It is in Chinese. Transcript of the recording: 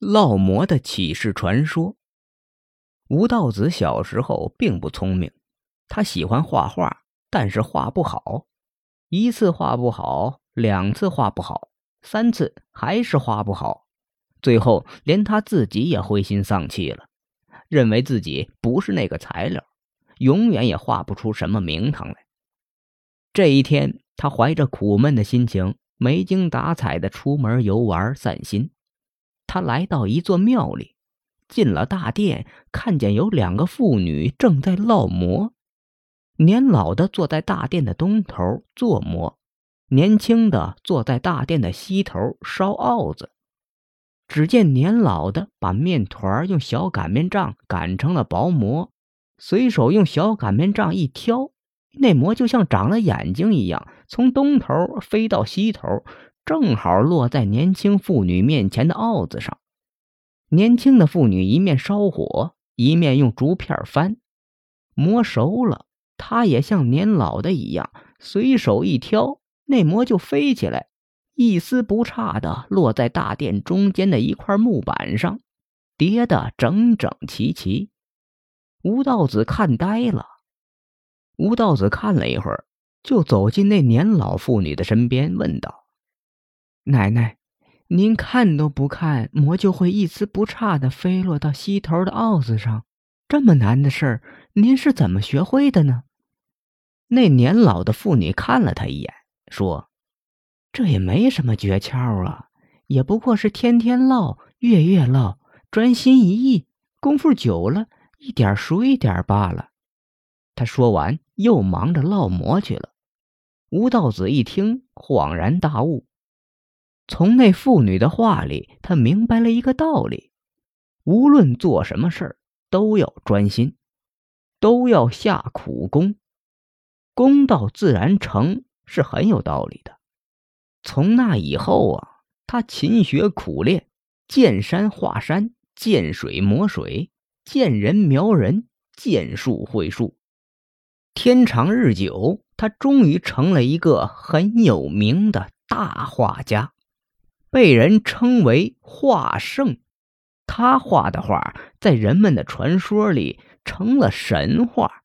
烙馍的启示传说。吴道子小时候并不聪明，他喜欢画画，但是画不好。一次画不好，两次画不好，三次还是画不好，最后连他自己也灰心丧气了，认为自己不是那个材料，永远也画不出什么名堂来。这一天，他怀着苦闷的心情，没精打采的出门游玩散心。他来到一座庙里，进了大殿，看见有两个妇女正在烙馍。年老的坐在大殿的东头做馍，年轻的坐在大殿的西头烧鏊子。只见年老的把面团用小擀面杖擀成了薄馍，随手用小擀面杖一挑，那馍就像长了眼睛一样，从东头飞到西头。正好落在年轻妇女面前的鏊子上。年轻的妇女一面烧火，一面用竹片翻，馍熟了，她也像年老的一样，随手一挑，那馍就飞起来，一丝不差的落在大殿中间的一块木板上，叠得整整齐齐。吴道子看呆了。吴道子看了一会儿，就走进那年老妇女的身边，问道。奶奶，您看都不看，馍就会一丝不差的飞落到西头的鏊子上，这么难的事儿，您是怎么学会的呢？那年老的妇女看了他一眼，说：“这也没什么诀窍啊，也不过是天天烙，月月烙，专心一意，功夫久了，一点熟一点罢了。”他说完，又忙着烙馍去了。吴道子一听，恍然大悟。从那妇女的话里，他明白了一个道理：无论做什么事儿，都要专心，都要下苦功，功到自然成是很有道理的。从那以后啊，他勤学苦练，见山画山，见水磨水，见人描人，见树绘树。天长日久，他终于成了一个很有名的大画家。被人称为画圣，他画的画在人们的传说里成了神话。